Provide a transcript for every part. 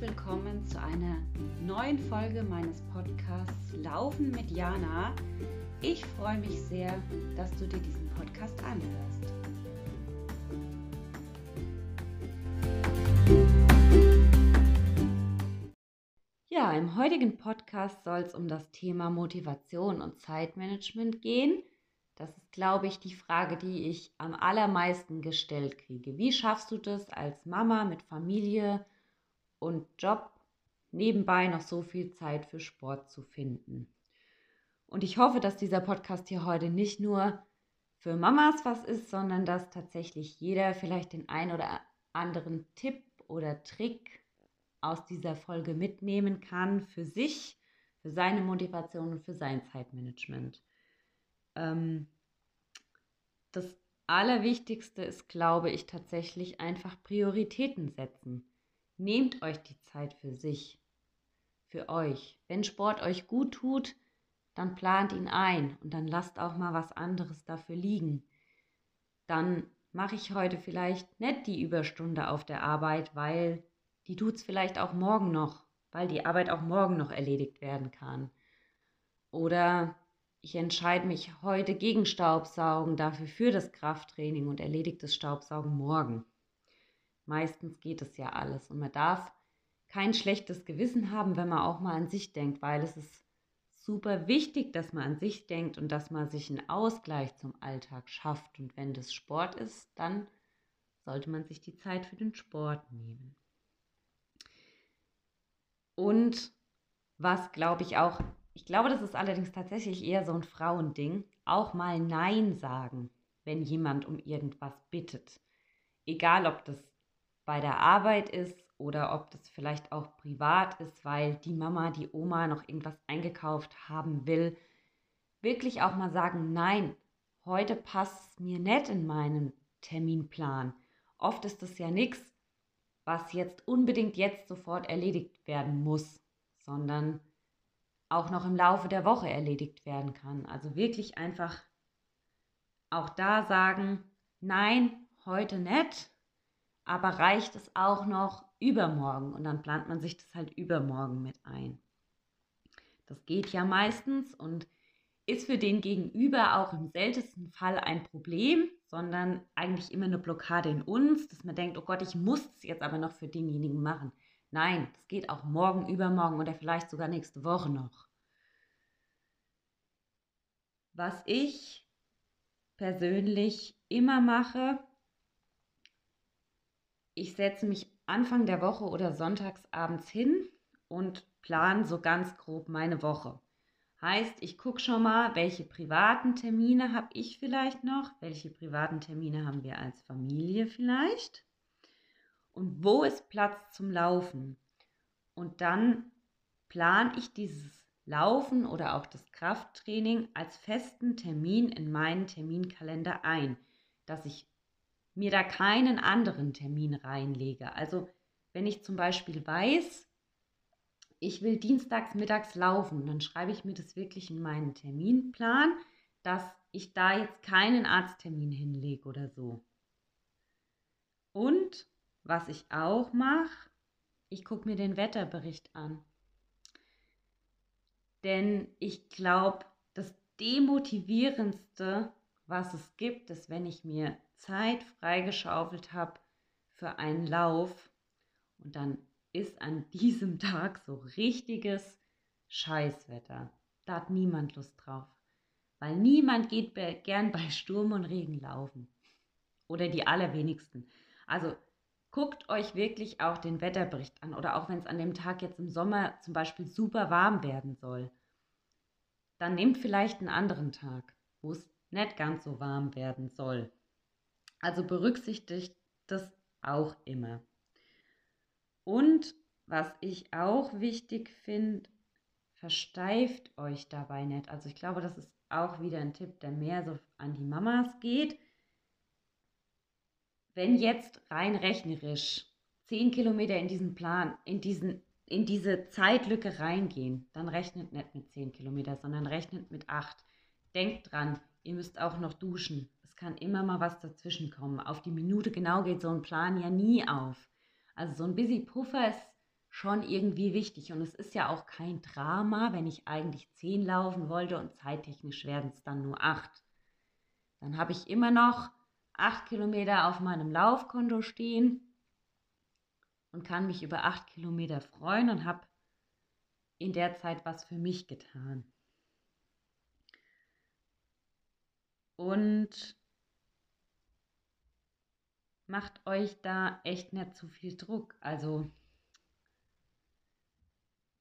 willkommen zu einer neuen Folge meines Podcasts Laufen mit Jana. Ich freue mich sehr, dass du dir diesen Podcast anhörst. Ja, im heutigen Podcast soll es um das Thema Motivation und Zeitmanagement gehen. Das ist, glaube ich, die Frage, die ich am allermeisten gestellt kriege. Wie schaffst du das als Mama mit Familie und Job nebenbei noch so viel Zeit für Sport zu finden? Und ich hoffe, dass dieser Podcast hier heute nicht nur für Mamas was ist, sondern dass tatsächlich jeder vielleicht den ein oder anderen Tipp oder Trick aus dieser Folge mitnehmen kann für sich, für seine Motivation und für sein Zeitmanagement. Ähm, das Allerwichtigste ist, glaube ich, tatsächlich einfach Prioritäten setzen. Nehmt euch die Zeit für sich, für euch. Wenn Sport euch gut tut, dann plant ihn ein und dann lasst auch mal was anderes dafür liegen. Dann mache ich heute vielleicht nicht die Überstunde auf der Arbeit, weil die tut es vielleicht auch morgen noch, weil die Arbeit auch morgen noch erledigt werden kann. Oder ich entscheide mich heute gegen Staubsaugen, dafür für das Krafttraining und erledige das Staubsaugen morgen. Meistens geht es ja alles und man darf kein schlechtes Gewissen haben, wenn man auch mal an sich denkt, weil es ist super wichtig, dass man an sich denkt und dass man sich einen Ausgleich zum Alltag schafft. Und wenn das Sport ist, dann sollte man sich die Zeit für den Sport nehmen. Und was glaube ich auch ich glaube, das ist allerdings tatsächlich eher so ein Frauending. Auch mal Nein sagen, wenn jemand um irgendwas bittet. Egal, ob das bei der Arbeit ist oder ob das vielleicht auch privat ist, weil die Mama, die Oma noch irgendwas eingekauft haben will. Wirklich auch mal sagen, nein, heute passt es mir nicht in meinen Terminplan. Oft ist das ja nichts, was jetzt unbedingt jetzt sofort erledigt werden muss, sondern auch noch im Laufe der Woche erledigt werden kann. Also wirklich einfach auch da sagen, nein, heute nicht, aber reicht es auch noch übermorgen und dann plant man sich das halt übermorgen mit ein. Das geht ja meistens und ist für den Gegenüber auch im seltensten Fall ein Problem, sondern eigentlich immer eine Blockade in uns, dass man denkt, oh Gott, ich muss es jetzt aber noch für denjenigen machen. Nein, das geht auch morgen, übermorgen oder vielleicht sogar nächste Woche noch. Was ich persönlich immer mache, ich setze mich Anfang der Woche oder sonntags abends hin und plane so ganz grob meine Woche. Heißt, ich gucke schon mal, welche privaten Termine habe ich vielleicht noch, welche privaten Termine haben wir als Familie vielleicht und wo ist Platz zum Laufen. Und dann plane ich dieses Laufen oder auch das Krafttraining als festen Termin in meinen Terminkalender ein, dass ich mir da keinen anderen Termin reinlege. Also wenn ich zum Beispiel weiß, ich will dienstags mittags laufen, dann schreibe ich mir das wirklich in meinen Terminplan, dass ich da jetzt keinen Arzttermin hinlege oder so. Und was ich auch mache, ich gucke mir den Wetterbericht an. Denn ich glaube, das Demotivierendste, was es gibt, ist, wenn ich mir Zeit freigeschaufelt habe für einen Lauf und dann ist an diesem Tag so richtiges Scheißwetter. Da hat niemand Lust drauf. Weil niemand geht gern bei Sturm und Regen laufen. Oder die allerwenigsten. Also guckt euch wirklich auch den Wetterbericht an. Oder auch wenn es an dem Tag jetzt im Sommer zum Beispiel super warm werden soll. Dann nehmt vielleicht einen anderen Tag, wo es nicht ganz so warm werden soll. Also berücksichtigt das auch immer. Und was ich auch wichtig finde, versteift euch dabei nicht. Also ich glaube, das ist auch wieder ein Tipp, der mehr so an die Mamas geht. Wenn jetzt rein rechnerisch 10 Kilometer in diesen Plan, in, diesen, in diese Zeitlücke reingehen, dann rechnet nicht mit 10 Kilometer, sondern rechnet mit 8. Denkt dran, ihr müsst auch noch duschen. Kann immer mal was dazwischen kommen. Auf die Minute genau geht so ein Plan ja nie auf. Also so ein busy Puffer ist schon irgendwie wichtig. Und es ist ja auch kein Drama, wenn ich eigentlich zehn laufen wollte und zeittechnisch werden es dann nur acht. Dann habe ich immer noch acht Kilometer auf meinem Laufkonto stehen und kann mich über acht Kilometer freuen und habe in der Zeit was für mich getan. Und macht euch da echt nicht zu viel Druck. Also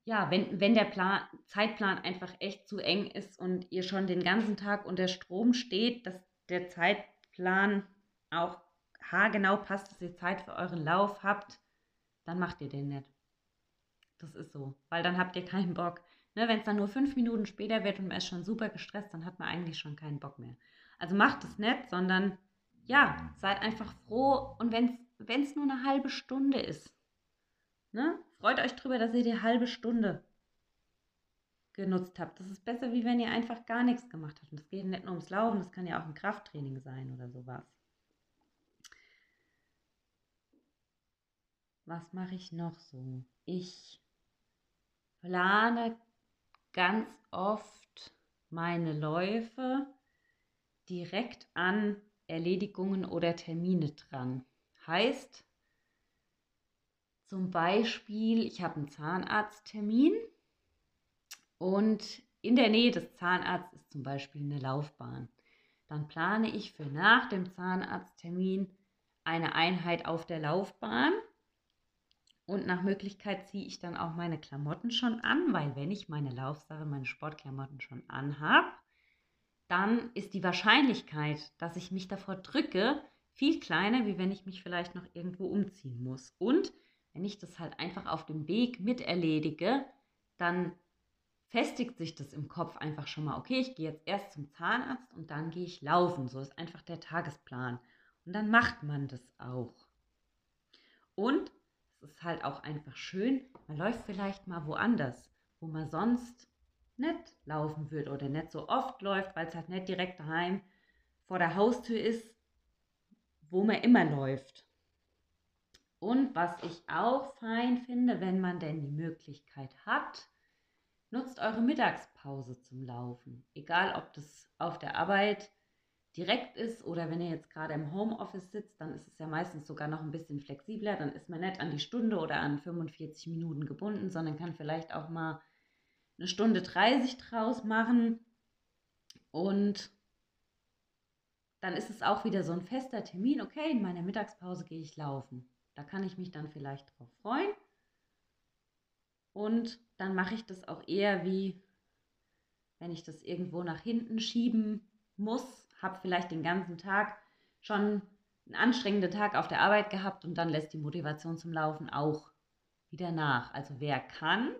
ja, wenn, wenn der Plan, Zeitplan einfach echt zu eng ist und ihr schon den ganzen Tag unter Strom steht, dass der Zeitplan auch haargenau passt, dass ihr Zeit für euren Lauf habt, dann macht ihr den nicht. Das ist so, weil dann habt ihr keinen Bock. Ne, wenn es dann nur fünf Minuten später wird und man ist schon super gestresst, dann hat man eigentlich schon keinen Bock mehr. Also macht es nicht, sondern ja, seid einfach froh und wenn es nur eine halbe Stunde ist, ne, freut euch drüber, dass ihr die halbe Stunde genutzt habt. Das ist besser, wie wenn ihr einfach gar nichts gemacht habt. Und das geht nicht nur ums Laufen, das kann ja auch ein Krafttraining sein oder sowas. Was mache ich noch so? Ich plane ganz oft meine Läufe direkt an Erledigungen oder Termine dran. Heißt zum Beispiel, ich habe einen Zahnarzttermin und in der Nähe des Zahnarztes ist zum Beispiel eine Laufbahn. Dann plane ich für nach dem Zahnarzttermin eine Einheit auf der Laufbahn und nach Möglichkeit ziehe ich dann auch meine Klamotten schon an, weil wenn ich meine Laufsache, meine Sportklamotten schon anhabe, dann ist die Wahrscheinlichkeit, dass ich mich davor drücke, viel kleiner, wie wenn ich mich vielleicht noch irgendwo umziehen muss. Und wenn ich das halt einfach auf dem Weg mit erledige, dann festigt sich das im Kopf einfach schon mal, okay, ich gehe jetzt erst zum Zahnarzt und dann gehe ich laufen. So ist einfach der Tagesplan. Und dann macht man das auch. Und es ist halt auch einfach schön, man läuft vielleicht mal woanders, wo man sonst nicht laufen würde oder nicht so oft läuft, weil es halt nicht direkt daheim vor der Haustür ist, wo man immer läuft. Und was ich auch fein finde, wenn man denn die Möglichkeit hat, nutzt eure Mittagspause zum Laufen. Egal, ob das auf der Arbeit direkt ist oder wenn ihr jetzt gerade im Homeoffice sitzt, dann ist es ja meistens sogar noch ein bisschen flexibler. Dann ist man nicht an die Stunde oder an 45 Minuten gebunden, sondern kann vielleicht auch mal eine Stunde 30 draus machen und dann ist es auch wieder so ein fester Termin. Okay, in meiner Mittagspause gehe ich laufen. Da kann ich mich dann vielleicht drauf freuen. Und dann mache ich das auch eher wie, wenn ich das irgendwo nach hinten schieben muss, habe vielleicht den ganzen Tag schon einen anstrengenden Tag auf der Arbeit gehabt und dann lässt die Motivation zum Laufen auch wieder nach. Also wer kann,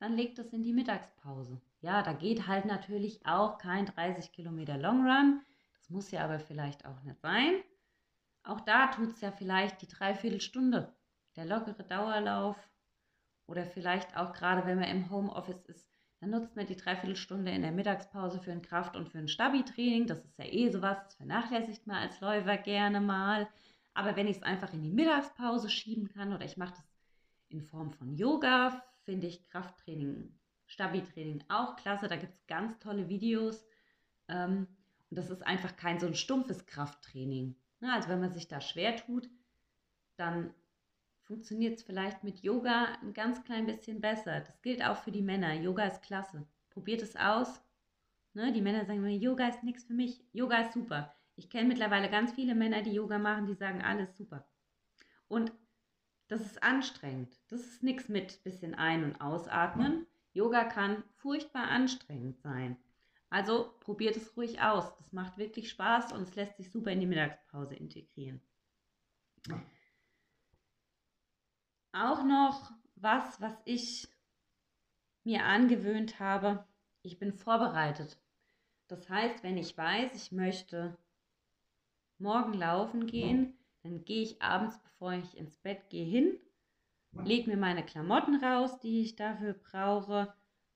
dann legt es in die Mittagspause. Ja, da geht halt natürlich auch kein 30 Kilometer Long Run. Das muss ja aber vielleicht auch nicht sein. Auch da tut es ja vielleicht die Dreiviertelstunde, der lockere Dauerlauf oder vielleicht auch gerade, wenn man im Homeoffice ist, dann nutzt man die Dreiviertelstunde in der Mittagspause für ein Kraft- und für ein Stabi-Training. Das ist ja eh sowas, das vernachlässigt man als Läufer gerne mal. Aber wenn ich es einfach in die Mittagspause schieben kann oder ich mache das in Form von Yoga, finde ich Krafttraining, Stabi-Training auch klasse. Da gibt es ganz tolle Videos. Ähm, und das ist einfach kein so ein stumpfes Krafttraining. Ne? Also wenn man sich da schwer tut, dann funktioniert es vielleicht mit Yoga ein ganz klein bisschen besser. Das gilt auch für die Männer. Yoga ist klasse. Probiert es aus. Ne? Die Männer sagen immer, Yoga ist nichts für mich. Yoga ist super. Ich kenne mittlerweile ganz viele Männer, die Yoga machen, die sagen, alles super. Und das ist anstrengend. Das ist nichts mit bisschen ein- und ausatmen. Yoga kann furchtbar anstrengend sein. Also probiert es ruhig aus. Das macht wirklich Spaß und es lässt sich super in die Mittagspause integrieren. Auch noch was, was ich mir angewöhnt habe. Ich bin vorbereitet. Das heißt, wenn ich weiß, ich möchte morgen laufen gehen, dann gehe ich abends, bevor ich ins Bett gehe, hin, lege mir meine Klamotten raus, die ich dafür brauche,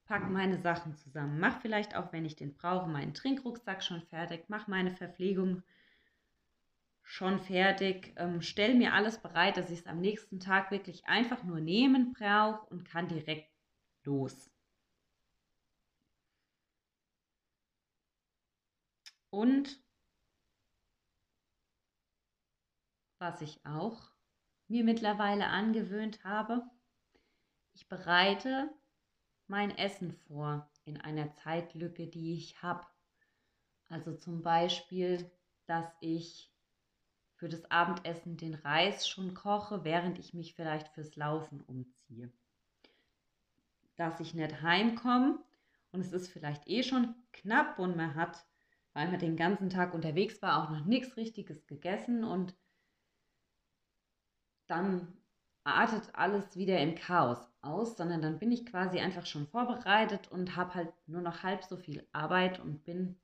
packe meine Sachen zusammen, mache vielleicht auch, wenn ich den brauche, meinen Trinkrucksack schon fertig, mache meine Verpflegung schon fertig, ähm, stelle mir alles bereit, dass ich es am nächsten Tag wirklich einfach nur nehmen brauche und kann direkt los. Und was ich auch mir mittlerweile angewöhnt habe, ich bereite mein Essen vor in einer Zeitlücke, die ich habe. Also zum Beispiel, dass ich für das Abendessen den Reis schon koche, während ich mich vielleicht fürs Laufen umziehe. Dass ich nicht heimkomme und es ist vielleicht eh schon knapp und man hat weil man den ganzen Tag unterwegs war, auch noch nichts Richtiges gegessen und dann artet alles wieder im Chaos aus, sondern dann bin ich quasi einfach schon vorbereitet und habe halt nur noch halb so viel Arbeit und bin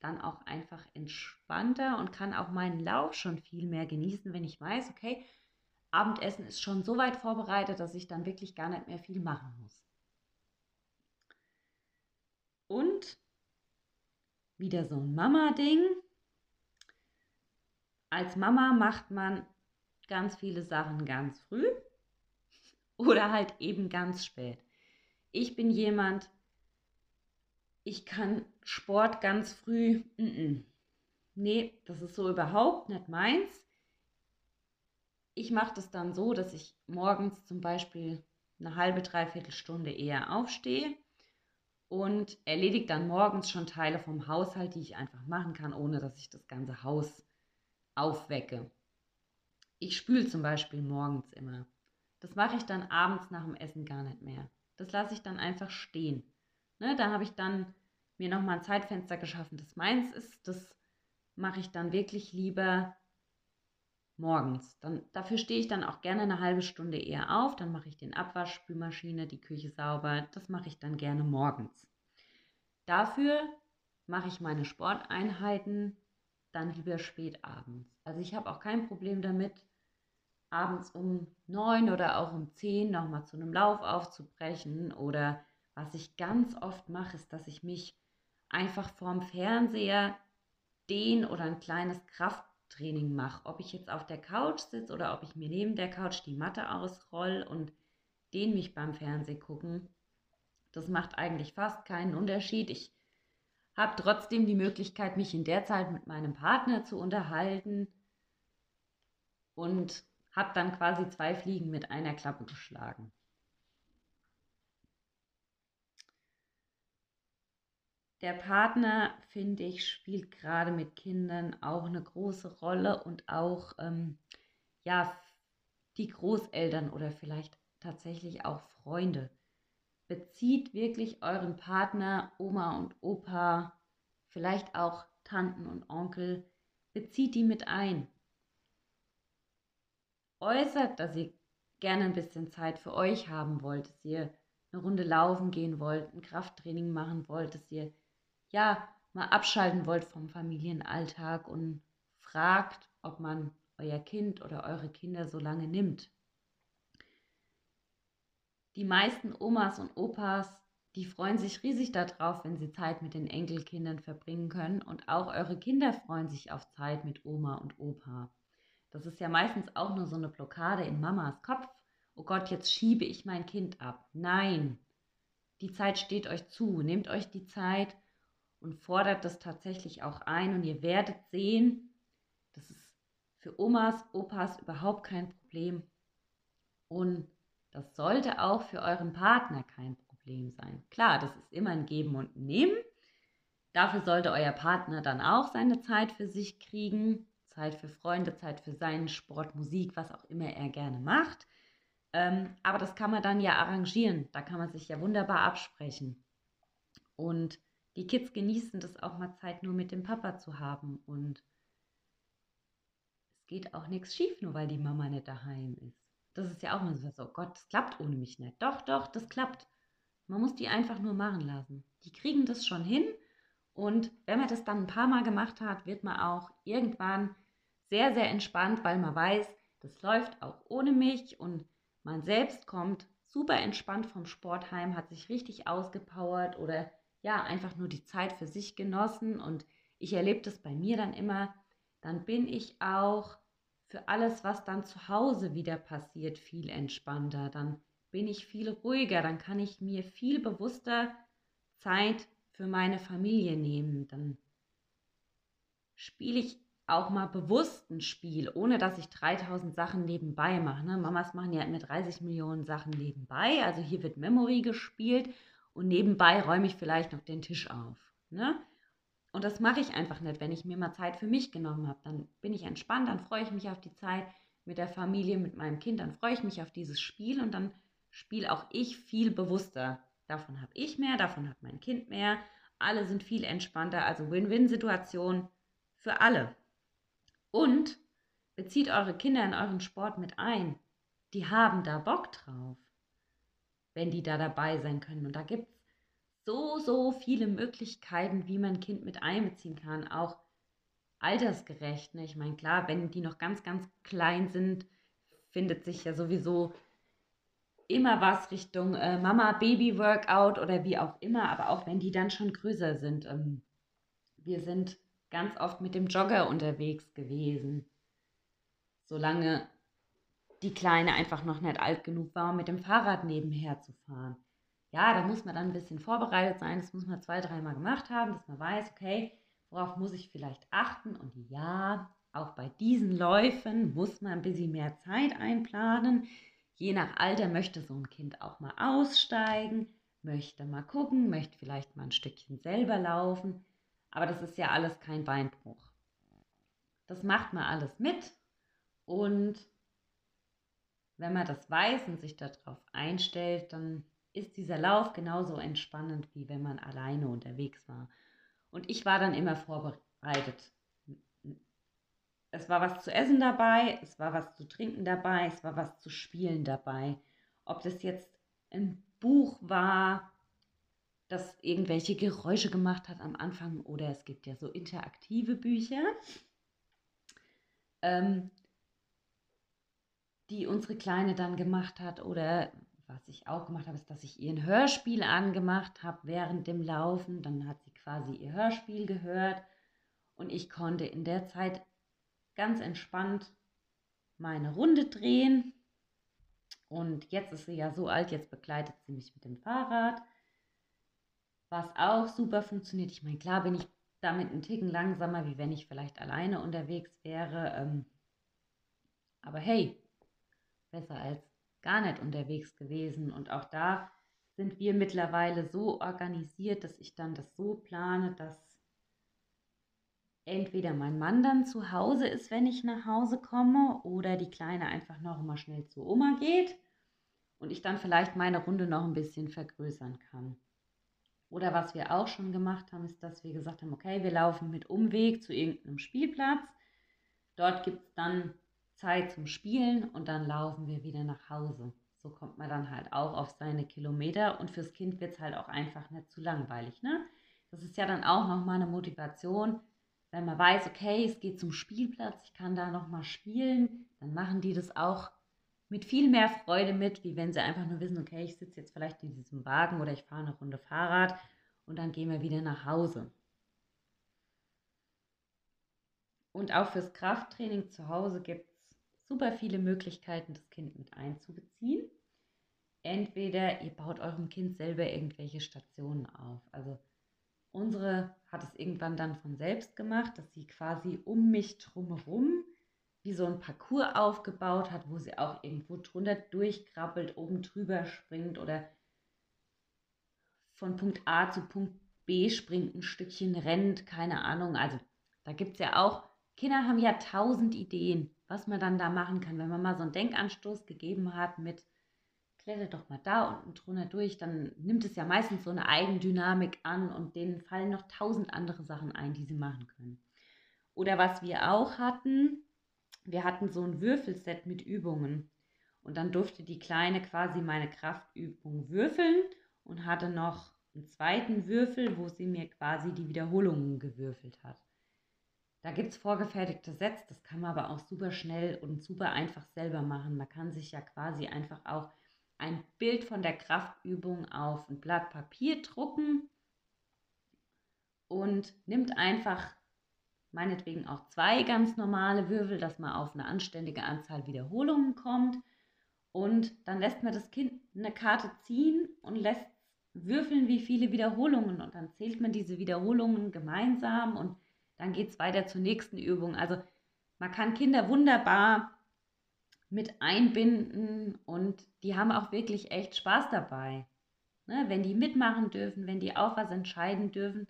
dann auch einfach entspannter und kann auch meinen Lauf schon viel mehr genießen, wenn ich weiß, okay, Abendessen ist schon so weit vorbereitet, dass ich dann wirklich gar nicht mehr viel machen muss. Und wieder so ein Mama-Ding. Als Mama macht man ganz viele Sachen ganz früh oder halt eben ganz spät. Ich bin jemand, ich kann Sport ganz früh. Mm -mm. Nee, das ist so überhaupt nicht meins. Ich mache das dann so, dass ich morgens zum Beispiel eine halbe, dreiviertel Stunde eher aufstehe und erledigt dann morgens schon Teile vom Haushalt, die ich einfach machen kann, ohne dass ich das ganze Haus aufwecke. Ich spüle zum Beispiel morgens immer. Das mache ich dann abends nach dem Essen gar nicht mehr. Das lasse ich dann einfach stehen. Ne, da habe ich dann mir nochmal ein Zeitfenster geschaffen, das meins ist. Das mache ich dann wirklich lieber morgens. Dann, dafür stehe ich dann auch gerne eine halbe Stunde eher auf. Dann mache ich den Abwasch, Spülmaschine, die Küche sauber. Das mache ich dann gerne morgens. Dafür mache ich meine Sporteinheiten dann lieber spät abends. Also ich habe auch kein Problem damit, abends um neun oder auch um zehn nochmal zu einem Lauf aufzubrechen. Oder was ich ganz oft mache, ist, dass ich mich einfach vorm Fernseher den oder ein kleines Kraft Training mache. Ob ich jetzt auf der Couch sitze oder ob ich mir neben der Couch die Matte ausroll und den mich beim Fernsehen gucken, das macht eigentlich fast keinen Unterschied. Ich habe trotzdem die Möglichkeit, mich in der Zeit mit meinem Partner zu unterhalten und habe dann quasi zwei Fliegen mit einer Klappe geschlagen. Der Partner, finde ich, spielt gerade mit Kindern auch eine große Rolle und auch ähm, ja, die Großeltern oder vielleicht tatsächlich auch Freunde. Bezieht wirklich euren Partner, Oma und Opa, vielleicht auch Tanten und Onkel, bezieht die mit ein. Äußert, dass ihr gerne ein bisschen Zeit für euch haben wollt, dass ihr eine Runde laufen gehen wollt, ein Krafttraining machen wollt, dass ihr ja, mal abschalten wollt vom Familienalltag und fragt, ob man euer Kind oder eure Kinder so lange nimmt. Die meisten Omas und Opas, die freuen sich riesig darauf, wenn sie Zeit mit den Enkelkindern verbringen können und auch eure Kinder freuen sich auf Zeit mit Oma und Opa. Das ist ja meistens auch nur so eine Blockade in Mamas Kopf. Oh Gott, jetzt schiebe ich mein Kind ab. Nein, die Zeit steht euch zu. Nehmt euch die Zeit und fordert das tatsächlich auch ein. Und ihr werdet sehen, das ist für Omas, Opas überhaupt kein Problem. Und das sollte auch für euren Partner kein Problem sein. Klar, das ist immer ein Geben und Nehmen. Dafür sollte euer Partner dann auch seine Zeit für sich kriegen. Zeit für Freunde, Zeit für seinen Sport, Musik, was auch immer er gerne macht. Ähm, aber das kann man dann ja arrangieren. Da kann man sich ja wunderbar absprechen. Und die Kids genießen das auch mal Zeit nur mit dem Papa zu haben und es geht auch nichts schief, nur weil die Mama nicht daheim ist. Das ist ja auch immer so, oh Gott, das klappt ohne mich nicht. Doch, doch, das klappt. Man muss die einfach nur machen lassen. Die kriegen das schon hin und wenn man das dann ein paar Mal gemacht hat, wird man auch irgendwann sehr, sehr entspannt, weil man weiß, das läuft auch ohne mich und man selbst kommt super entspannt vom Sport heim, hat sich richtig ausgepowert oder ja, einfach nur die Zeit für sich genossen. Und ich erlebe das bei mir dann immer, dann bin ich auch für alles, was dann zu Hause wieder passiert, viel entspannter. Dann bin ich viel ruhiger, dann kann ich mir viel bewusster Zeit für meine Familie nehmen. Dann spiele ich auch mal bewusst ein Spiel, ohne dass ich 3000 Sachen nebenbei mache. Ne? Mamas machen ja immer 30 Millionen Sachen nebenbei. Also hier wird Memory gespielt und nebenbei räume ich vielleicht noch den Tisch auf. Ne? Und das mache ich einfach nicht, wenn ich mir mal Zeit für mich genommen habe. Dann bin ich entspannt, dann freue ich mich auf die Zeit mit der Familie, mit meinem Kind, dann freue ich mich auf dieses Spiel und dann spiele auch ich viel bewusster. Davon habe ich mehr, davon hat mein Kind mehr. Alle sind viel entspannter, also Win-Win-Situation für alle. Und bezieht eure Kinder in euren Sport mit ein. Die haben da Bock drauf, wenn die da dabei sein können. Und da gibt es so, so viele Möglichkeiten, wie man ein Kind mit einbeziehen kann, auch altersgerecht. Ne? Ich meine, klar, wenn die noch ganz, ganz klein sind, findet sich ja sowieso immer was Richtung äh, Mama-Baby-Workout oder wie auch immer, aber auch wenn die dann schon größer sind. Ähm, wir sind ganz oft mit dem Jogger unterwegs gewesen, solange die Kleine einfach noch nicht alt genug war, um mit dem Fahrrad nebenher zu fahren ja, da muss man dann ein bisschen vorbereitet sein. Das muss man zwei, dreimal gemacht haben, dass man weiß, okay, worauf muss ich vielleicht achten. Und ja, auch bei diesen Läufen muss man ein bisschen mehr Zeit einplanen. Je nach Alter möchte so ein Kind auch mal aussteigen, möchte mal gucken, möchte vielleicht mal ein Stückchen selber laufen. Aber das ist ja alles kein Beinbruch. Das macht man alles mit. Und wenn man das weiß und sich darauf einstellt, dann ist dieser Lauf genauso entspannend, wie wenn man alleine unterwegs war. Und ich war dann immer vorbereitet. Es war was zu essen dabei, es war was zu trinken dabei, es war was zu spielen dabei. Ob das jetzt ein Buch war, das irgendwelche Geräusche gemacht hat am Anfang oder es gibt ja so interaktive Bücher, ähm, die unsere Kleine dann gemacht hat oder was ich auch gemacht habe, ist, dass ich ihr ein Hörspiel angemacht habe während dem Laufen. Dann hat sie quasi ihr Hörspiel gehört und ich konnte in der Zeit ganz entspannt meine Runde drehen. Und jetzt ist sie ja so alt, jetzt begleitet sie mich mit dem Fahrrad, was auch super funktioniert. Ich meine, klar bin ich damit einen Ticken langsamer, wie wenn ich vielleicht alleine unterwegs wäre. Ähm, aber hey, besser als gar nicht unterwegs gewesen. Und auch da sind wir mittlerweile so organisiert, dass ich dann das so plane, dass entweder mein Mann dann zu Hause ist, wenn ich nach Hause komme, oder die Kleine einfach noch mal schnell zu Oma geht und ich dann vielleicht meine Runde noch ein bisschen vergrößern kann. Oder was wir auch schon gemacht haben, ist, dass wir gesagt haben, okay, wir laufen mit Umweg zu irgendeinem Spielplatz. Dort gibt es dann Zeit zum Spielen und dann laufen wir wieder nach Hause. So kommt man dann halt auch auf seine Kilometer und fürs Kind wird es halt auch einfach nicht zu langweilig. Ne? Das ist ja dann auch nochmal eine Motivation, wenn man weiß, okay, es geht zum Spielplatz, ich kann da nochmal spielen, dann machen die das auch mit viel mehr Freude mit, wie wenn sie einfach nur wissen, okay, ich sitze jetzt vielleicht in diesem Wagen oder ich fahre eine Runde Fahrrad und dann gehen wir wieder nach Hause. Und auch fürs Krafttraining zu Hause gibt super viele Möglichkeiten, das Kind mit einzubeziehen. Entweder ihr baut eurem Kind selber irgendwelche Stationen auf. Also unsere hat es irgendwann dann von selbst gemacht, dass sie quasi um mich drumherum wie so ein Parcours aufgebaut hat, wo sie auch irgendwo drunter durchkrabbelt, oben drüber springt oder von Punkt A zu Punkt B springt, ein Stückchen rennt, keine Ahnung. Also da gibt es ja auch, Kinder haben ja tausend Ideen was man dann da machen kann. Wenn man mal so einen Denkanstoß gegeben hat mit, kletter doch mal da unten drunter durch, dann nimmt es ja meistens so eine Eigendynamik an und denen fallen noch tausend andere Sachen ein, die sie machen können. Oder was wir auch hatten, wir hatten so ein Würfelset mit Übungen. Und dann durfte die Kleine quasi meine Kraftübung würfeln und hatte noch einen zweiten Würfel, wo sie mir quasi die Wiederholungen gewürfelt hat. Da gibt es vorgefertigte Sets, das kann man aber auch super schnell und super einfach selber machen. Man kann sich ja quasi einfach auch ein Bild von der Kraftübung auf ein Blatt Papier drucken und nimmt einfach meinetwegen auch zwei ganz normale Würfel, dass man auf eine anständige Anzahl Wiederholungen kommt. Und dann lässt man das Kind eine Karte ziehen und lässt würfeln, wie viele Wiederholungen. Und dann zählt man diese Wiederholungen gemeinsam und dann geht es weiter zur nächsten Übung. Also man kann Kinder wunderbar mit einbinden und die haben auch wirklich echt Spaß dabei. Ne, wenn die mitmachen dürfen, wenn die auch was entscheiden dürfen,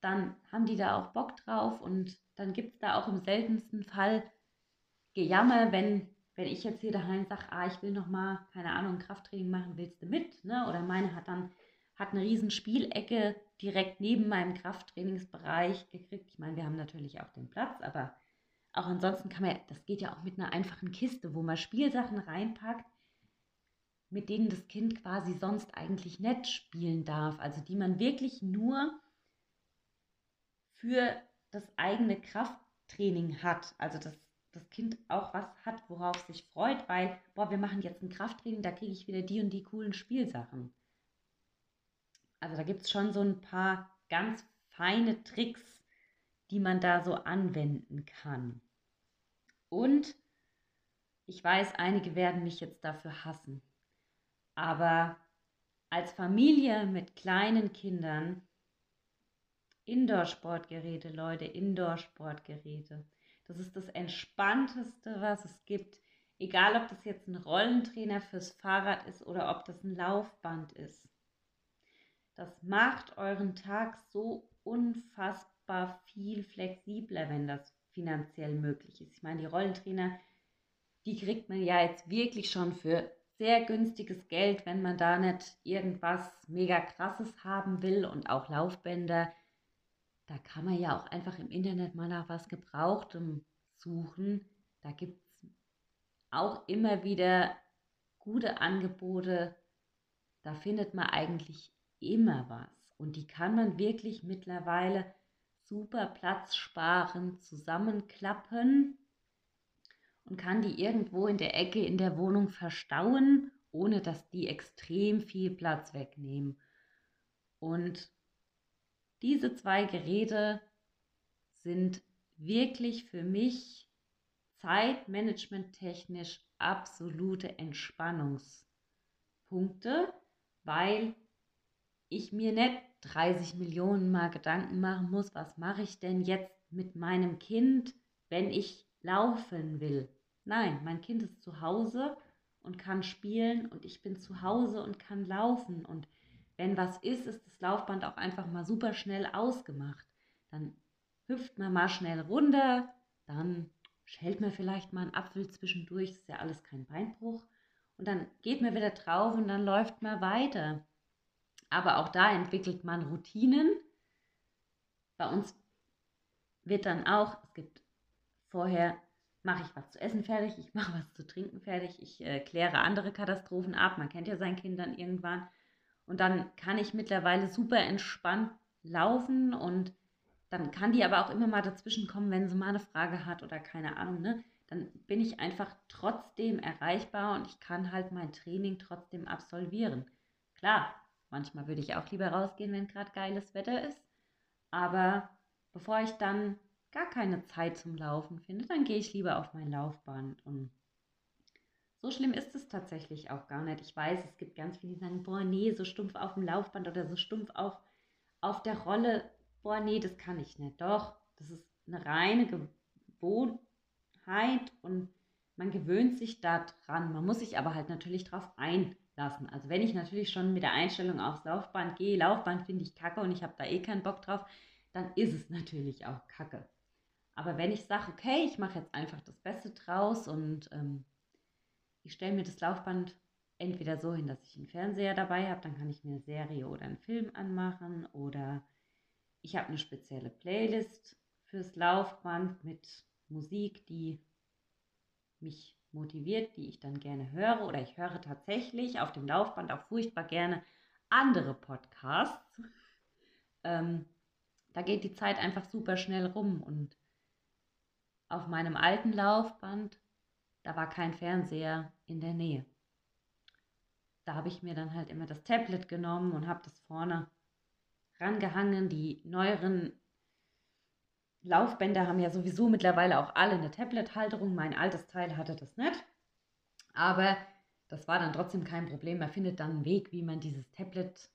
dann haben die da auch Bock drauf und dann gibt es da auch im seltensten Fall Gejammer, wenn, wenn ich jetzt hier daheim sage, ah, ich will noch mal, keine Ahnung, Krafttraining machen, willst du mit? Ne? Oder meine hat dann hat eine riesen Spielecke direkt neben meinem Krafttrainingsbereich gekriegt. Ich meine, wir haben natürlich auch den Platz, aber auch ansonsten kann man, das geht ja auch mit einer einfachen Kiste, wo man Spielsachen reinpackt, mit denen das Kind quasi sonst eigentlich nicht spielen darf. Also die man wirklich nur für das eigene Krafttraining hat. Also dass das Kind auch was hat, worauf es sich freut, weil, boah, wir machen jetzt ein Krafttraining, da kriege ich wieder die und die coolen Spielsachen. Also da gibt es schon so ein paar ganz feine Tricks, die man da so anwenden kann. Und ich weiß, einige werden mich jetzt dafür hassen, aber als Familie mit kleinen Kindern Indoor-Sportgeräte, Leute, Indoor-Sportgeräte. Das ist das Entspannteste, was es gibt. Egal, ob das jetzt ein Rollentrainer fürs Fahrrad ist oder ob das ein Laufband ist. Das macht euren Tag so unfassbar viel flexibler, wenn das finanziell möglich ist. Ich meine, die Rollentrainer, die kriegt man ja jetzt wirklich schon für sehr günstiges Geld, wenn man da nicht irgendwas mega krasses haben will und auch Laufbänder da kann man ja auch einfach im Internet mal nach was Gebrauchtem suchen. Da gibt es auch immer wieder gute Angebote. Da findet man eigentlich immer was. Und die kann man wirklich mittlerweile super platzsparend zusammenklappen und kann die irgendwo in der Ecke in der Wohnung verstauen, ohne dass die extrem viel Platz wegnehmen. Und diese zwei Geräte sind wirklich für mich zeitmanagementtechnisch absolute Entspannungspunkte, weil ich mir nicht 30 Millionen Mal Gedanken machen muss, was mache ich denn jetzt mit meinem Kind, wenn ich laufen will. Nein, mein Kind ist zu Hause und kann spielen und ich bin zu Hause und kann laufen und wenn was ist, ist das Laufband auch einfach mal super schnell ausgemacht. Dann hüpft man mal schnell runter, dann schält man vielleicht mal einen Apfel zwischendurch, ist ja alles kein Beinbruch. Und dann geht man wieder drauf und dann läuft man weiter. Aber auch da entwickelt man Routinen. Bei uns wird dann auch, es gibt vorher, mache ich was zu essen fertig, ich mache was zu trinken fertig, ich äh, kläre andere Katastrophen ab. Man kennt ja sein Kind dann irgendwann. Und dann kann ich mittlerweile super entspannt laufen und dann kann die aber auch immer mal dazwischen kommen, wenn sie mal eine Frage hat oder keine Ahnung, ne? Dann bin ich einfach trotzdem erreichbar und ich kann halt mein Training trotzdem absolvieren. Klar, manchmal würde ich auch lieber rausgehen, wenn gerade geiles Wetter ist. Aber bevor ich dann gar keine Zeit zum Laufen finde, dann gehe ich lieber auf mein Laufband und so schlimm ist es tatsächlich auch gar nicht. Ich weiß, es gibt ganz viele, die sagen, boah, nee, so stumpf auf dem Laufband oder so stumpf auf, auf der Rolle, boah, nee, das kann ich nicht. Doch, das ist eine reine Gewohnheit und man gewöhnt sich daran. Man muss sich aber halt natürlich drauf einlassen. Also wenn ich natürlich schon mit der Einstellung aufs Laufband gehe, Laufband finde ich kacke und ich habe da eh keinen Bock drauf, dann ist es natürlich auch kacke. Aber wenn ich sage, okay, ich mache jetzt einfach das Beste draus und ähm, ich stelle mir das Laufband entweder so hin, dass ich einen Fernseher dabei habe, dann kann ich mir eine Serie oder einen Film anmachen oder ich habe eine spezielle Playlist fürs Laufband mit Musik, die mich motiviert, die ich dann gerne höre oder ich höre tatsächlich auf dem Laufband auch furchtbar gerne andere Podcasts. ähm, da geht die Zeit einfach super schnell rum und auf meinem alten Laufband da war kein Fernseher in der Nähe. Da habe ich mir dann halt immer das Tablet genommen und habe das vorne rangehangen. Die neueren Laufbänder haben ja sowieso mittlerweile auch alle eine Tablet-Halterung. Mein altes Teil hatte das nicht. Aber das war dann trotzdem kein Problem. Man findet dann einen Weg, wie man dieses Tablet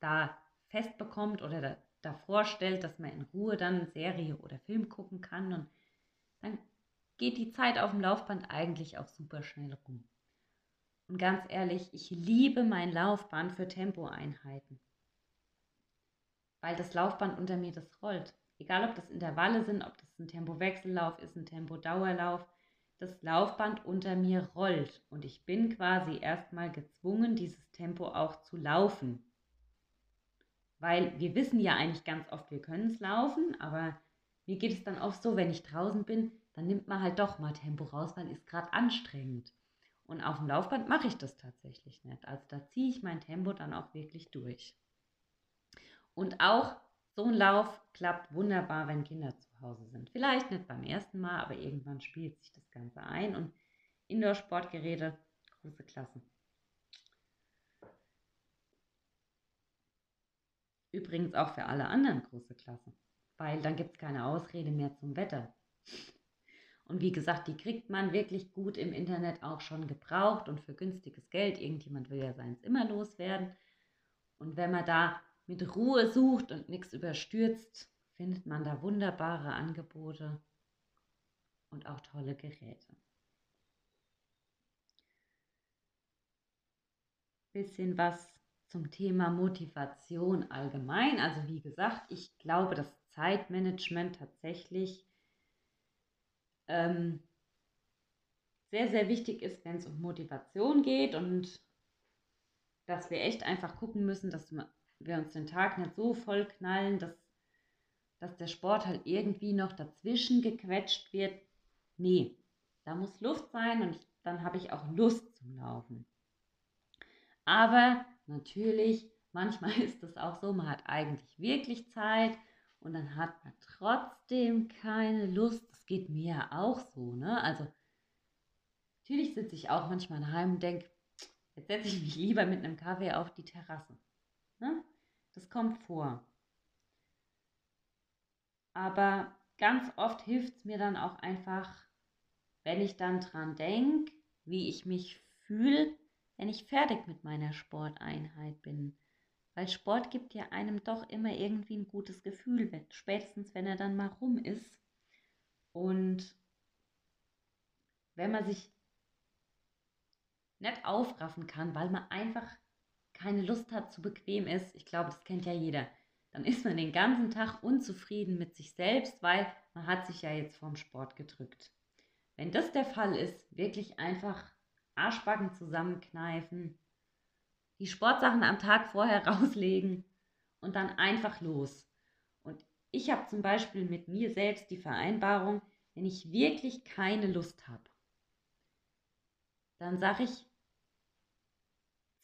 da festbekommt oder da, da vorstellt, dass man in Ruhe dann Serie oder Film gucken kann. Und dann geht die Zeit auf dem Laufband eigentlich auch super schnell rum. Und ganz ehrlich, ich liebe mein Laufband für Tempoeinheiten. Weil das Laufband unter mir das rollt. Egal ob das Intervalle sind, ob das ein Tempowechsellauf ist, ein Tempodauerlauf, das Laufband unter mir rollt und ich bin quasi erstmal gezwungen, dieses Tempo auch zu laufen. Weil wir wissen ja eigentlich ganz oft, wir können es laufen, aber mir geht es dann oft so, wenn ich draußen bin, dann nimmt man halt doch mal Tempo raus, weil es gerade anstrengend. Und auf dem Laufband mache ich das tatsächlich nicht. Also da ziehe ich mein Tempo dann auch wirklich durch. Und auch so ein Lauf klappt wunderbar, wenn Kinder zu Hause sind. Vielleicht nicht beim ersten Mal, aber irgendwann spielt sich das Ganze ein. Und Indoor-Sportgeräte, große Klassen. Übrigens auch für alle anderen große Klassen, weil dann gibt es keine Ausrede mehr zum Wetter. Und wie gesagt, die kriegt man wirklich gut im Internet auch schon gebraucht und für günstiges Geld. Irgendjemand will ja seins immer loswerden. Und wenn man da mit Ruhe sucht und nichts überstürzt, findet man da wunderbare Angebote und auch tolle Geräte. Bisschen was zum Thema Motivation allgemein. Also wie gesagt, ich glaube, dass Zeitmanagement tatsächlich ähm, sehr, sehr wichtig ist, wenn es um Motivation geht und dass wir echt einfach gucken müssen, dass wir uns den Tag nicht so voll knallen, dass, dass der Sport halt irgendwie noch dazwischen gequetscht wird. Nee, da muss Luft sein und dann habe ich auch Lust zum Laufen. Aber natürlich, manchmal ist es auch so, man hat eigentlich wirklich Zeit und dann hat man trotzdem keine Lust. Das geht mir ja auch so, ne? Also natürlich sitze ich auch manchmal daheim und denke, jetzt setze ich mich lieber mit einem Kaffee auf die Terrasse. Ne? Das kommt vor. Aber ganz oft hilft es mir dann auch einfach, wenn ich dann dran denke, wie ich mich fühle, wenn ich fertig mit meiner Sporteinheit bin. Weil Sport gibt ja einem doch immer irgendwie ein gutes Gefühl, spätestens wenn er dann mal rum ist. Und wenn man sich nicht aufraffen kann, weil man einfach keine Lust hat, zu bequem ist, ich glaube, das kennt ja jeder, dann ist man den ganzen Tag unzufrieden mit sich selbst, weil man hat sich ja jetzt vom Sport gedrückt. Wenn das der Fall ist, wirklich einfach Arschbacken zusammenkneifen, die Sportsachen am Tag vorher rauslegen und dann einfach los. Und ich habe zum Beispiel mit mir selbst die Vereinbarung, wenn ich wirklich keine Lust habe, dann sage ich,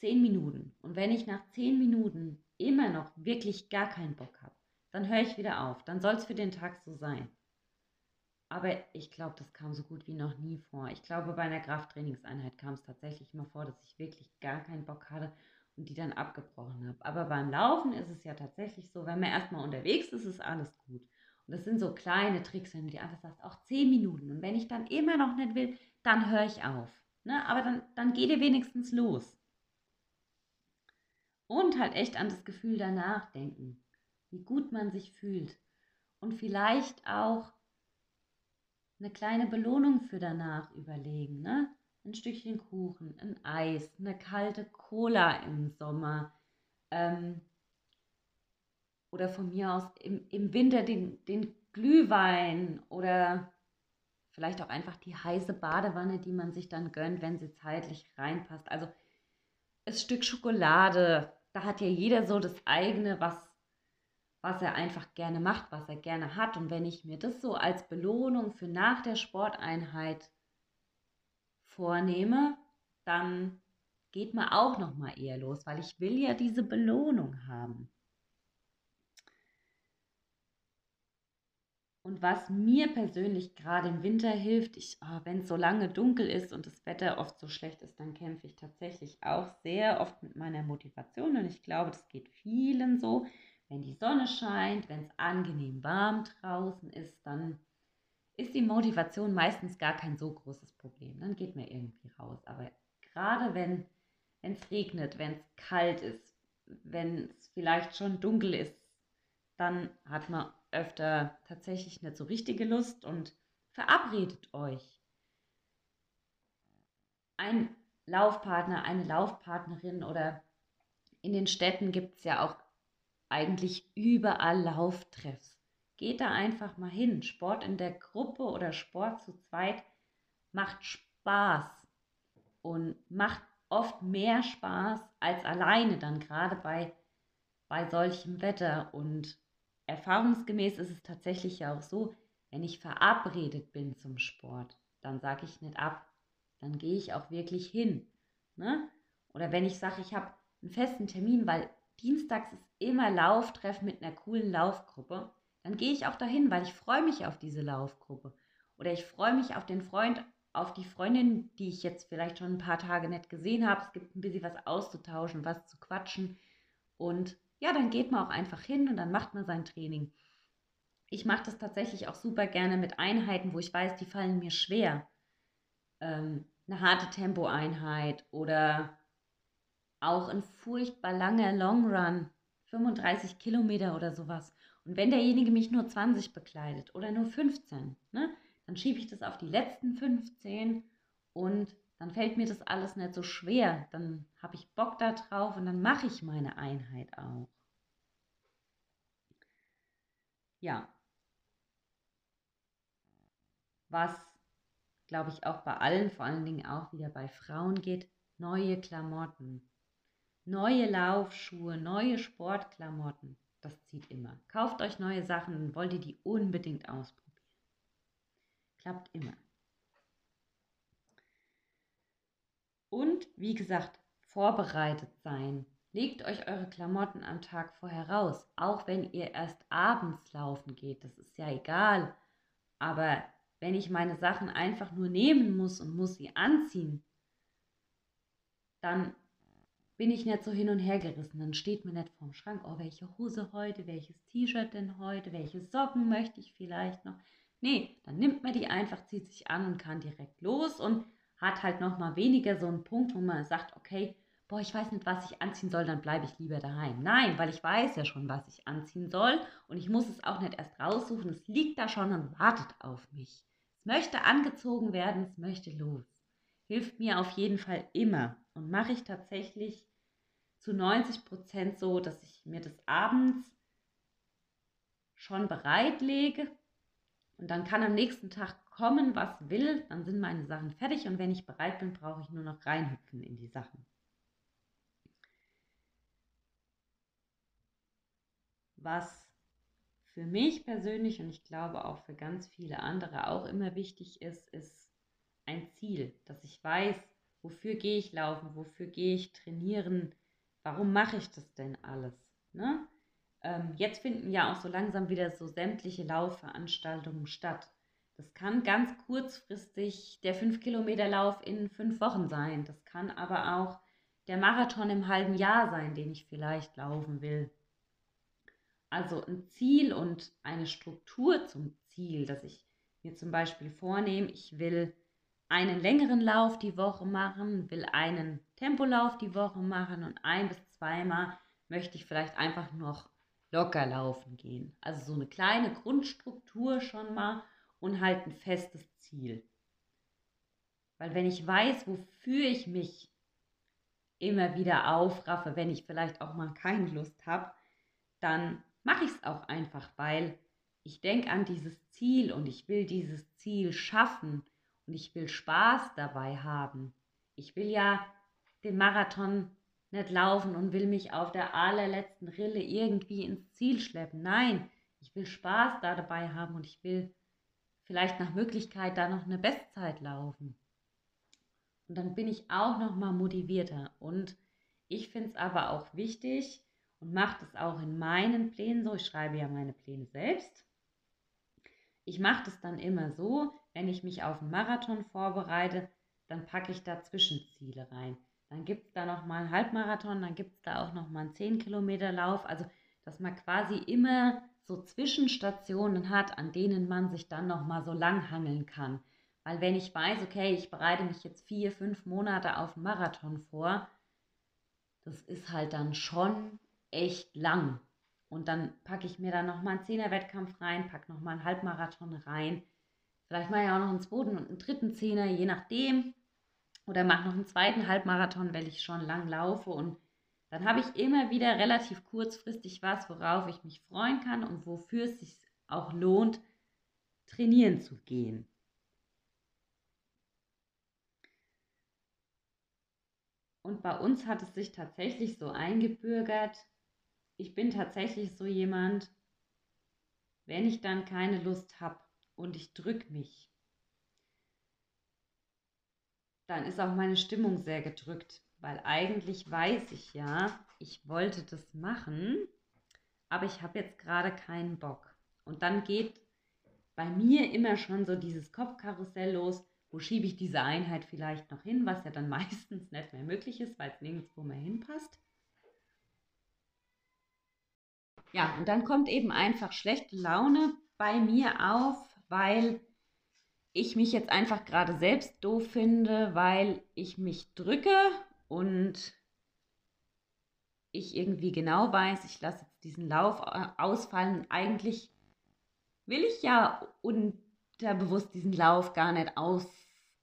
zehn Minuten. Und wenn ich nach zehn Minuten immer noch wirklich gar keinen Bock habe, dann höre ich wieder auf. Dann soll es für den Tag so sein. Aber ich glaube, das kam so gut wie noch nie vor. Ich glaube, bei einer Krafttrainingseinheit kam es tatsächlich immer vor, dass ich wirklich gar keinen Bock hatte und die dann abgebrochen habe. Aber beim Laufen ist es ja tatsächlich so, wenn man erstmal unterwegs ist, ist alles gut. Und das sind so kleine Tricks, wenn du dir einfach sagst, auch zehn Minuten. Und wenn ich dann immer noch nicht will, dann höre ich auf. Ne? Aber dann, dann geh dir wenigstens los. Und halt echt an das Gefühl danach denken, wie gut man sich fühlt. Und vielleicht auch eine kleine Belohnung für danach überlegen. Ne? Ein Stückchen Kuchen, ein Eis, eine kalte Cola im Sommer. Ähm, oder von mir aus im, im Winter den, den Glühwein oder vielleicht auch einfach die heiße Badewanne, die man sich dann gönnt, wenn sie zeitlich reinpasst. Also ein Stück Schokolade, da hat ja jeder so das eigene, was, was er einfach gerne macht, was er gerne hat. Und wenn ich mir das so als Belohnung für nach der Sporteinheit vornehme, dann geht man auch noch mal eher los, weil ich will ja diese Belohnung haben. Und was mir persönlich gerade im Winter hilft, oh, wenn es so lange dunkel ist und das Wetter oft so schlecht ist, dann kämpfe ich tatsächlich auch sehr oft mit meiner Motivation. Und ich glaube, das geht vielen so. wenn die Sonne scheint, wenn es angenehm warm draußen ist, dann ist die Motivation meistens gar kein so großes Problem. Dann geht man irgendwie raus. Aber gerade wenn es regnet, wenn es kalt ist, wenn es vielleicht schon dunkel ist, dann hat man öfter tatsächlich nicht so richtige Lust und verabredet euch. Ein Laufpartner, eine Laufpartnerin oder in den Städten gibt es ja auch eigentlich überall Lauftreffs. Geht da einfach mal hin. Sport in der Gruppe oder Sport zu zweit macht Spaß und macht oft mehr Spaß als alleine, dann gerade bei, bei solchem Wetter. Und erfahrungsgemäß ist es tatsächlich ja auch so, wenn ich verabredet bin zum Sport, dann sage ich nicht ab, dann gehe ich auch wirklich hin. Ne? Oder wenn ich sage, ich habe einen festen Termin, weil dienstags ist immer Lauftreff mit einer coolen Laufgruppe, dann gehe ich auch dahin, weil ich freue mich auf diese Laufgruppe. Oder ich freue mich auf den Freund, auf die Freundin, die ich jetzt vielleicht schon ein paar Tage nicht gesehen habe. Es gibt ein bisschen was auszutauschen, was zu quatschen. Und ja, dann geht man auch einfach hin und dann macht man sein Training. Ich mache das tatsächlich auch super gerne mit Einheiten, wo ich weiß, die fallen mir schwer. Ähm, eine harte Tempoeinheit oder auch ein furchtbar langer Long Run, 35 Kilometer oder sowas. Und wenn derjenige mich nur 20 bekleidet oder nur 15, ne, dann schiebe ich das auf die letzten 15 und dann fällt mir das alles nicht so schwer. Dann habe ich Bock da drauf und dann mache ich meine Einheit auch. Ja. Was, glaube ich, auch bei allen, vor allen Dingen auch wieder bei Frauen geht, neue Klamotten. Neue Laufschuhe, neue Sportklamotten. Das zieht immer. Kauft euch neue Sachen und wollt ihr die unbedingt ausprobieren. Klappt immer. Und wie gesagt, vorbereitet sein. Legt euch eure Klamotten am Tag vorher raus, auch wenn ihr erst abends laufen geht. Das ist ja egal. Aber wenn ich meine Sachen einfach nur nehmen muss und muss sie anziehen, dann bin ich nicht so hin und her gerissen. Dann steht mir nicht vorm Schrank, oh, welche Hose heute, welches T-Shirt denn heute, welche Socken möchte ich vielleicht noch. Nee, dann nimmt man die einfach, zieht sich an und kann direkt los und hat halt noch mal weniger so einen Punkt, wo man sagt, okay, boah, ich weiß nicht, was ich anziehen soll, dann bleibe ich lieber daheim. Nein, weil ich weiß ja schon, was ich anziehen soll und ich muss es auch nicht erst raussuchen. Es liegt da schon und wartet auf mich. Es möchte angezogen werden, es möchte los. Hilft mir auf jeden Fall immer und mache ich tatsächlich zu 90 Prozent so, dass ich mir das abends schon bereitlege und dann kann am nächsten Tag kommen, was will, dann sind meine Sachen fertig und wenn ich bereit bin, brauche ich nur noch reinhüpfen in die Sachen. Was für mich persönlich und ich glaube auch für ganz viele andere auch immer wichtig ist, ist ein Ziel, dass ich weiß, wofür gehe ich laufen, wofür gehe ich trainieren, warum mache ich das denn alles? Ne? Ähm, jetzt finden ja auch so langsam wieder so sämtliche Laufveranstaltungen statt. Das kann ganz kurzfristig der 5-Kilometer-Lauf in fünf Wochen sein. Das kann aber auch der Marathon im halben Jahr sein, den ich vielleicht laufen will. Also ein Ziel und eine Struktur zum Ziel, dass ich mir zum Beispiel vornehme, ich will einen längeren Lauf die Woche machen, will einen Tempolauf die Woche machen und ein bis zweimal möchte ich vielleicht einfach noch locker laufen gehen. Also so eine kleine Grundstruktur schon mal und halt ein festes Ziel. Weil wenn ich weiß, wofür ich mich immer wieder aufraffe, wenn ich vielleicht auch mal keine Lust habe, dann mache ich es auch einfach, weil ich denke an dieses Ziel und ich will dieses Ziel schaffen und ich will Spaß dabei haben. Ich will ja den Marathon nicht laufen und will mich auf der allerletzten Rille irgendwie ins Ziel schleppen. Nein, ich will Spaß da dabei haben und ich will vielleicht nach Möglichkeit da noch eine Bestzeit laufen. Und dann bin ich auch noch mal motivierter. Und ich finde es aber auch wichtig und mache das auch in meinen Plänen so. Ich schreibe ja meine Pläne selbst. Ich mache das dann immer so, wenn ich mich auf einen Marathon vorbereite, dann packe ich da Zwischenziele rein. Dann gibt es da nochmal einen Halbmarathon, dann gibt es da auch nochmal einen 10 Kilometer Lauf. Also dass man quasi immer so Zwischenstationen hat, an denen man sich dann noch mal so lang hangeln kann. Weil wenn ich weiß, okay, ich bereite mich jetzt vier, fünf Monate auf einen Marathon vor, das ist halt dann schon echt lang. Und dann packe ich mir dann noch mal einen Zehner-Wettkampf rein, packe noch mal einen Halbmarathon rein. Vielleicht mache ich auch noch einen zweiten und einen dritten Zehner, je nachdem. Oder mache noch einen zweiten Halbmarathon, weil ich schon lang laufe. Und dann habe ich immer wieder relativ kurzfristig was, worauf ich mich freuen kann und wofür es sich auch lohnt, trainieren zu gehen. Und bei uns hat es sich tatsächlich so eingebürgert. Ich bin tatsächlich so jemand, wenn ich dann keine Lust habe und ich drücke mich, dann ist auch meine Stimmung sehr gedrückt, weil eigentlich weiß ich ja, ich wollte das machen, aber ich habe jetzt gerade keinen Bock. Und dann geht bei mir immer schon so dieses Kopfkarussell los, wo schiebe ich diese Einheit vielleicht noch hin, was ja dann meistens nicht mehr möglich ist, weil es nirgendwo mehr hinpasst. Ja, und dann kommt eben einfach schlechte Laune bei mir auf, weil ich mich jetzt einfach gerade selbst doof finde, weil ich mich drücke und ich irgendwie genau weiß, ich lasse jetzt diesen Lauf äh, ausfallen. Eigentlich will ich ja unterbewusst diesen Lauf gar nicht aus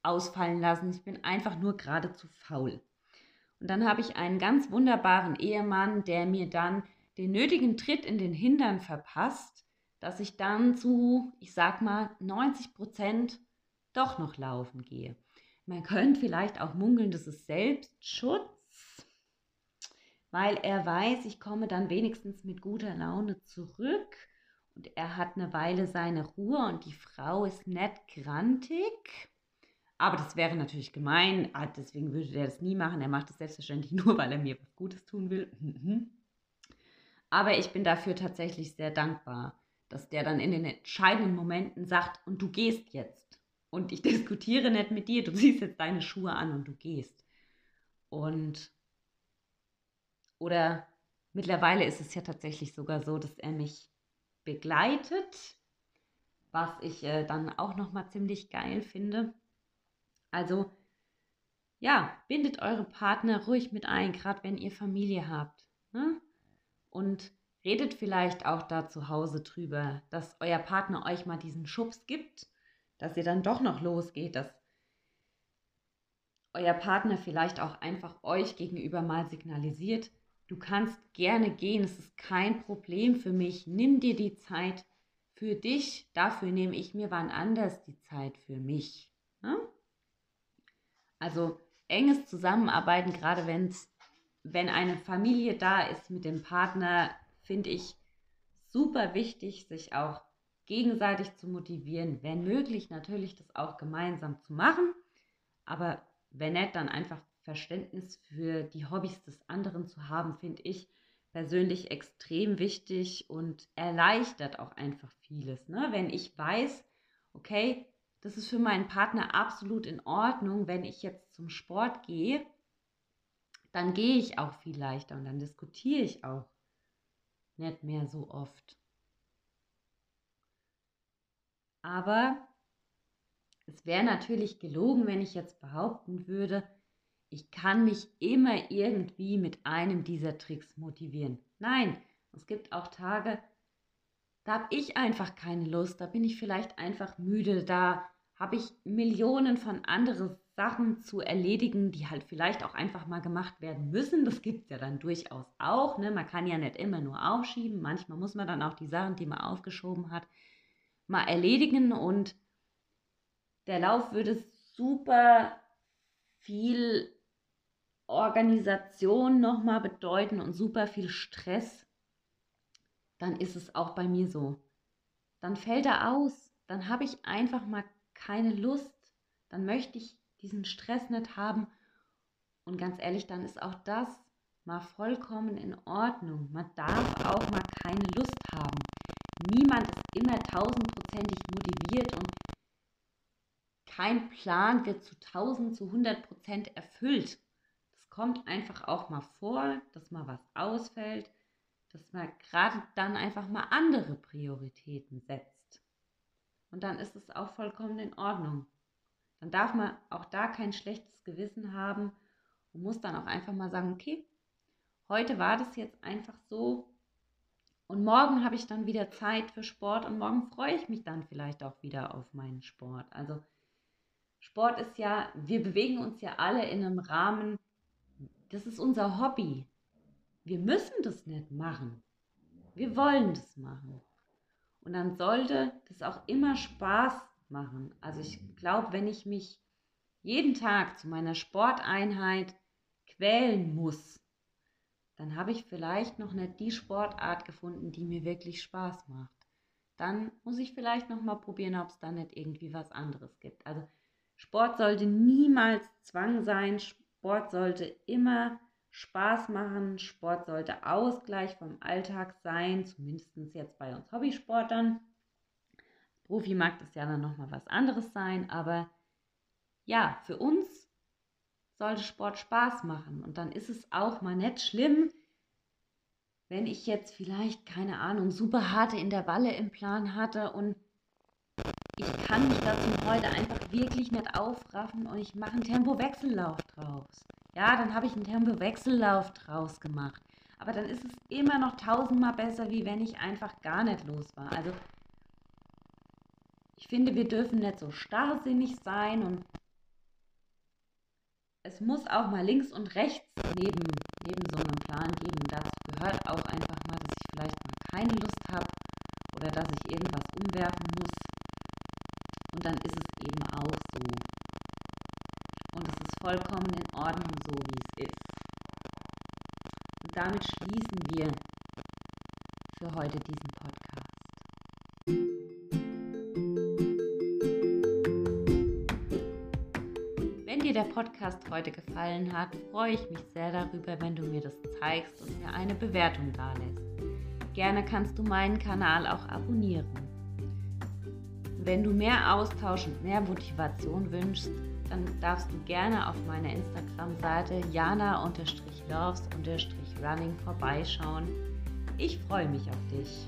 ausfallen lassen. Ich bin einfach nur gerade zu faul. Und dann habe ich einen ganz wunderbaren Ehemann, der mir dann den nötigen Tritt in den Hintern verpasst, dass ich dann zu, ich sag mal, 90 Prozent doch noch laufen gehe. Man könnte vielleicht auch munkeln, das ist Selbstschutz, weil er weiß, ich komme dann wenigstens mit guter Laune zurück und er hat eine Weile seine Ruhe und die Frau ist nett grantig aber das wäre natürlich gemein, ah, deswegen würde der das nie machen. Er macht es selbstverständlich nur, weil er mir was Gutes tun will. Mhm. Aber ich bin dafür tatsächlich sehr dankbar, dass der dann in den entscheidenden Momenten sagt, und du gehst jetzt. Und ich diskutiere nicht mit dir, du ziehst jetzt deine Schuhe an und du gehst. Und oder mittlerweile ist es ja tatsächlich sogar so, dass er mich begleitet, was ich äh, dann auch nochmal ziemlich geil finde. Also ja, bindet eure Partner ruhig mit ein, gerade wenn ihr Familie habt. Ne? Und redet vielleicht auch da zu Hause drüber, dass euer Partner euch mal diesen Schubs gibt, dass ihr dann doch noch losgeht, dass euer Partner vielleicht auch einfach euch gegenüber mal signalisiert, du kannst gerne gehen, es ist kein Problem für mich, nimm dir die Zeit für dich, dafür nehme ich mir wann anders die Zeit für mich. Ne? Also enges Zusammenarbeiten, gerade wenn's, wenn eine Familie da ist mit dem Partner, finde ich super wichtig, sich auch gegenseitig zu motivieren, wenn möglich natürlich das auch gemeinsam zu machen, aber wenn nicht, dann einfach Verständnis für die Hobbys des anderen zu haben, finde ich persönlich extrem wichtig und erleichtert auch einfach vieles. Ne? Wenn ich weiß, okay, das ist für meinen Partner absolut in Ordnung, wenn ich jetzt zum Sport gehe, dann gehe ich auch viel leichter und dann diskutiere ich auch nicht mehr so oft. Aber es wäre natürlich gelogen, wenn ich jetzt behaupten würde, ich kann mich immer irgendwie mit einem dieser Tricks motivieren. Nein, es gibt auch Tage, da habe ich einfach keine Lust, da bin ich vielleicht einfach müde, da habe ich Millionen von anderen Sachen zu erledigen, die halt vielleicht auch einfach mal gemacht werden müssen. Das gibt es ja dann durchaus auch. Ne? Man kann ja nicht immer nur aufschieben. Manchmal muss man dann auch die Sachen, die man aufgeschoben hat, mal erledigen. Und der Lauf würde super viel Organisation nochmal bedeuten und super viel Stress dann ist es auch bei mir so. Dann fällt er aus, dann habe ich einfach mal keine Lust, dann möchte ich diesen Stress nicht haben. Und ganz ehrlich, dann ist auch das mal vollkommen in Ordnung. Man darf auch mal keine Lust haben. Niemand ist immer tausendprozentig motiviert und kein Plan wird zu tausend, zu hundert Prozent erfüllt. Das kommt einfach auch mal vor, dass mal was ausfällt, dass man gerade dann einfach mal andere Prioritäten setzt. Und dann ist es auch vollkommen in Ordnung. Dann darf man auch da kein schlechtes Gewissen haben und muss dann auch einfach mal sagen, okay, heute war das jetzt einfach so und morgen habe ich dann wieder Zeit für Sport und morgen freue ich mich dann vielleicht auch wieder auf meinen Sport. Also Sport ist ja, wir bewegen uns ja alle in einem Rahmen, das ist unser Hobby. Wir müssen das nicht machen. Wir wollen das machen. Und dann sollte das auch immer Spaß machen. Also ich glaube, wenn ich mich jeden Tag zu meiner Sporteinheit quälen muss, dann habe ich vielleicht noch nicht die Sportart gefunden, die mir wirklich Spaß macht. Dann muss ich vielleicht noch mal probieren, ob es da nicht irgendwie was anderes gibt. Also Sport sollte niemals Zwang sein. Sport sollte immer Spaß machen. Sport sollte Ausgleich vom Alltag sein, zumindest jetzt bei uns Hobbysportern. Profi mag das ja dann nochmal was anderes sein, aber ja, für uns sollte Sport Spaß machen. Und dann ist es auch mal nicht schlimm, wenn ich jetzt vielleicht, keine Ahnung, super harte Intervalle im Plan hatte und ich kann mich dazu heute einfach wirklich nicht aufraffen und ich mache einen Tempowechsellauf draus. Ja, dann habe ich einen Tempowechsellauf draus gemacht. Aber dann ist es immer noch tausendmal besser, wie wenn ich einfach gar nicht los war. Also ich finde, wir dürfen nicht so starrsinnig sein und es muss auch mal links und rechts neben, neben so einem Plan geben. Dazu gehört auch einfach mal, dass ich vielleicht mal keine Lust habe oder dass ich irgendwas umwerfen muss. Und dann ist es eben auch so. Und es ist vollkommen in Ordnung so, wie es ist. Und damit schließen wir für heute diesen Podcast. Dir der Podcast heute gefallen hat, freue ich mich sehr darüber, wenn du mir das zeigst und mir eine Bewertung dalässt. Gerne kannst du meinen Kanal auch abonnieren. Wenn du mehr Austausch und mehr Motivation wünschst, dann darfst du gerne auf meiner Instagram-Seite jana-loves-running vorbeischauen. Ich freue mich auf dich.